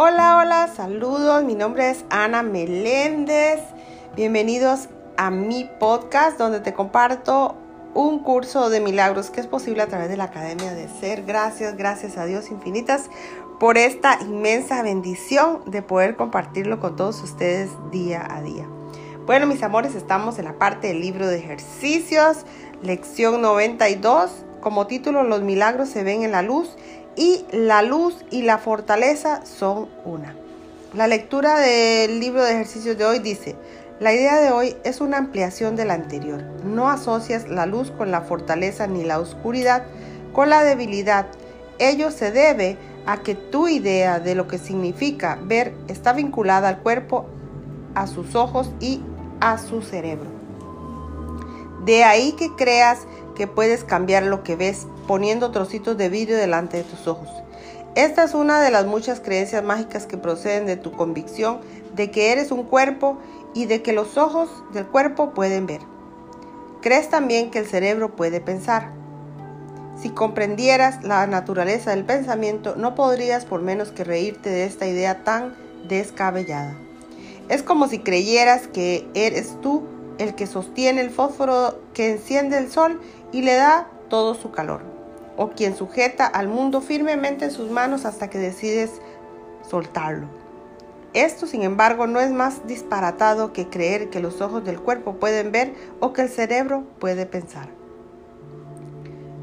Hola, hola, saludos. Mi nombre es Ana Meléndez. Bienvenidos a mi podcast donde te comparto un curso de milagros que es posible a través de la Academia de Ser. Gracias, gracias a Dios infinitas por esta inmensa bendición de poder compartirlo con todos ustedes día a día. Bueno, mis amores, estamos en la parte del libro de ejercicios, lección 92. Como título, los milagros se ven en la luz y la luz y la fortaleza son una. La lectura del libro de ejercicios de hoy dice, la idea de hoy es una ampliación de la anterior. No asocias la luz con la fortaleza ni la oscuridad con la debilidad. Ello se debe a que tu idea de lo que significa ver está vinculada al cuerpo, a sus ojos y a su cerebro. De ahí que creas que puedes cambiar lo que ves poniendo trocitos de vidrio delante de tus ojos. Esta es una de las muchas creencias mágicas que proceden de tu convicción de que eres un cuerpo y de que los ojos del cuerpo pueden ver. Crees también que el cerebro puede pensar. Si comprendieras la naturaleza del pensamiento, no podrías por menos que reírte de esta idea tan descabellada. Es como si creyeras que eres tú el que sostiene el fósforo que enciende el sol y le da todo su calor, o quien sujeta al mundo firmemente en sus manos hasta que decides soltarlo. Esto, sin embargo, no es más disparatado que creer que los ojos del cuerpo pueden ver o que el cerebro puede pensar.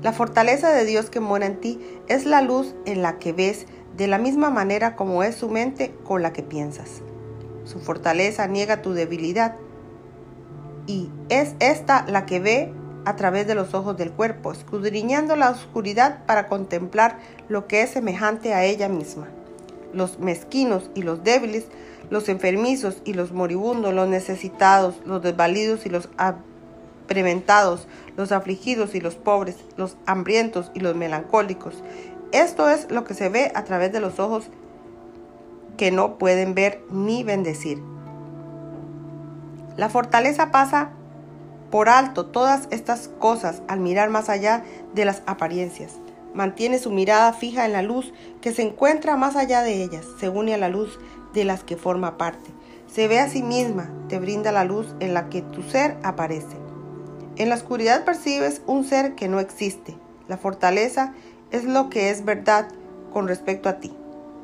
La fortaleza de Dios que mora en ti es la luz en la que ves de la misma manera como es su mente con la que piensas. Su fortaleza niega tu debilidad y es esta la que ve a través de los ojos del cuerpo, escudriñando la oscuridad para contemplar lo que es semejante a ella misma. Los mezquinos y los débiles, los enfermizos y los moribundos, los necesitados, los desvalidos y los preventados, los afligidos y los pobres, los hambrientos y los melancólicos. Esto es lo que se ve a través de los ojos que no pueden ver ni bendecir. La fortaleza pasa por alto todas estas cosas al mirar más allá de las apariencias. Mantiene su mirada fija en la luz que se encuentra más allá de ellas, se une a la luz de las que forma parte. Se ve a sí misma, te brinda la luz en la que tu ser aparece. En la oscuridad percibes un ser que no existe. La fortaleza es lo que es verdad con respecto a ti.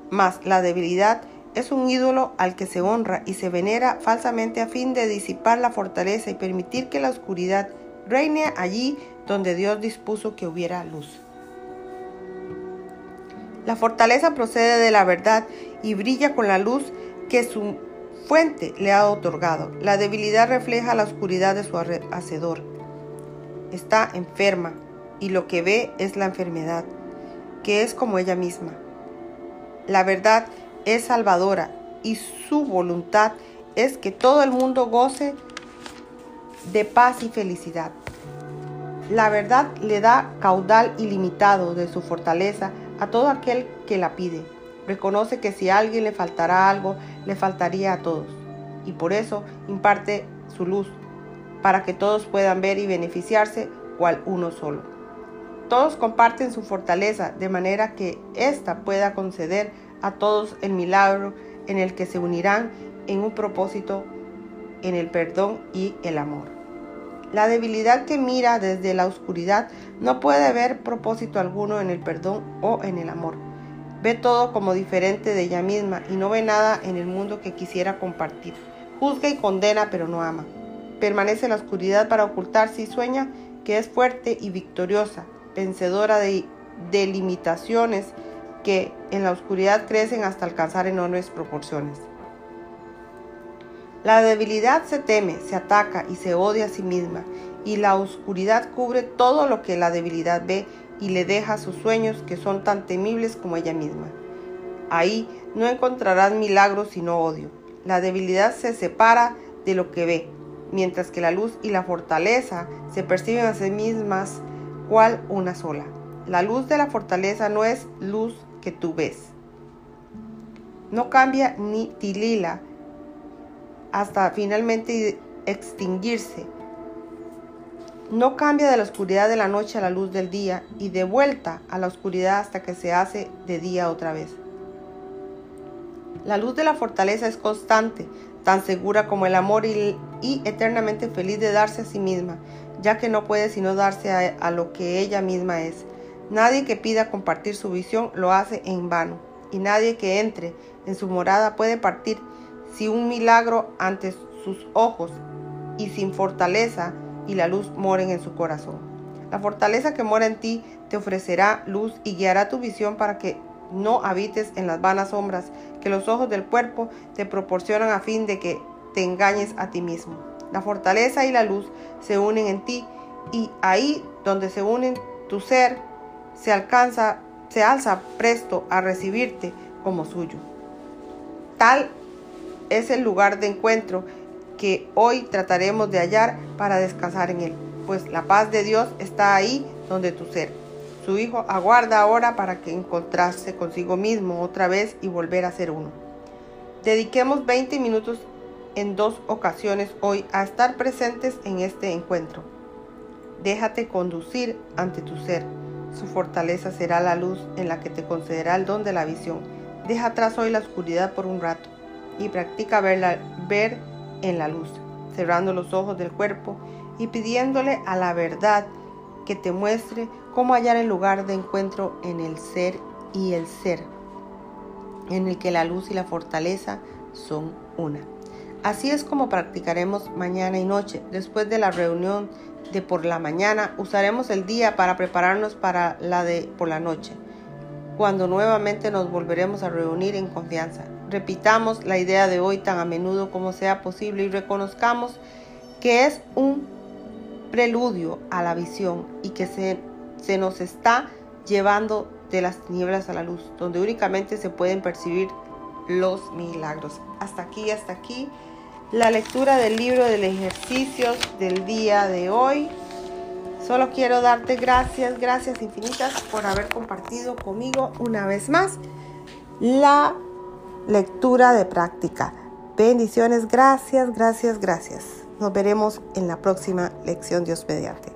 Mas la debilidad es un ídolo al que se honra y se venera falsamente a fin de disipar la fortaleza y permitir que la oscuridad reine allí donde Dios dispuso que hubiera luz. La fortaleza procede de la verdad y brilla con la luz que su fuente le ha otorgado. La debilidad refleja la oscuridad de su hacedor. Está enferma y lo que ve es la enfermedad, que es como ella misma. La verdad es salvadora y su voluntad es que todo el mundo goce de paz y felicidad. La verdad le da caudal ilimitado de su fortaleza a todo aquel que la pide. Reconoce que si a alguien le faltará algo, le faltaría a todos. Y por eso imparte su luz, para que todos puedan ver y beneficiarse cual uno solo. Todos comparten su fortaleza de manera que ésta pueda conceder a todos el milagro en el que se unirán en un propósito en el perdón y el amor. La debilidad que mira desde la oscuridad no puede ver propósito alguno en el perdón o en el amor. Ve todo como diferente de ella misma y no ve nada en el mundo que quisiera compartir. Juzga y condena pero no ama. Permanece en la oscuridad para ocultarse y sueña que es fuerte y victoriosa, vencedora de, de limitaciones que en la oscuridad crecen hasta alcanzar enormes proporciones. La debilidad se teme, se ataca y se odia a sí misma, y la oscuridad cubre todo lo que la debilidad ve y le deja sus sueños que son tan temibles como ella misma. Ahí no encontrarás milagros sino odio. La debilidad se separa de lo que ve, mientras que la luz y la fortaleza se perciben a sí mismas cual una sola. La luz de la fortaleza no es luz que tú ves. No cambia ni tilila hasta finalmente extinguirse. No cambia de la oscuridad de la noche a la luz del día y de vuelta a la oscuridad hasta que se hace de día otra vez. La luz de la fortaleza es constante, tan segura como el amor y, eternamente feliz de darse a sí misma, ya que no puede sino darse a, lo que ella misma es. Nadie que pida compartir su visión lo hace en vano, y nadie que entre en su morada puede partir si un milagro ante sus ojos y sin fortaleza y la luz moren en su corazón. La fortaleza que mora en ti te ofrecerá luz y guiará tu visión para que no habites en las vanas sombras que los ojos del cuerpo te proporcionan a fin de que te engañes a ti mismo. La fortaleza y la luz se unen en ti y ahí donde se unen tu ser se alcanza, se alza presto a recibirte como suyo. Tal es el lugar de encuentro que hoy trataremos de hallar para descansar en él, pues la paz de Dios está ahí donde tu ser. Su Hijo aguarda ahora para que encontrarse consigo mismo otra vez y volver a ser uno. Dediquemos 20 minutos en dos ocasiones hoy a estar presentes en este encuentro. Déjate conducir ante tu ser. Su fortaleza será la luz en la que te concederá el don de la visión. Deja atrás hoy la oscuridad por un rato y practica verla, ver en la luz, cerrando los ojos del cuerpo y pidiéndole a la verdad que te muestre cómo hallar el lugar de encuentro en el ser y el ser, en el que la luz y la fortaleza son una. Así es como practicaremos mañana y noche. Después de la reunión de por la mañana, usaremos el día para prepararnos para la de por la noche, cuando nuevamente nos volveremos a reunir en confianza. Repitamos la idea de hoy tan a menudo como sea posible y reconozcamos que es un preludio a la visión y que se, se nos está llevando de las tinieblas a la luz, donde únicamente se pueden percibir los milagros. Hasta aquí, hasta aquí la lectura del libro de ejercicios del día de hoy. Solo quiero darte gracias, gracias infinitas por haber compartido conmigo una vez más la lectura de práctica. Bendiciones, gracias, gracias, gracias. Nos veremos en la próxima lección Dios mediante.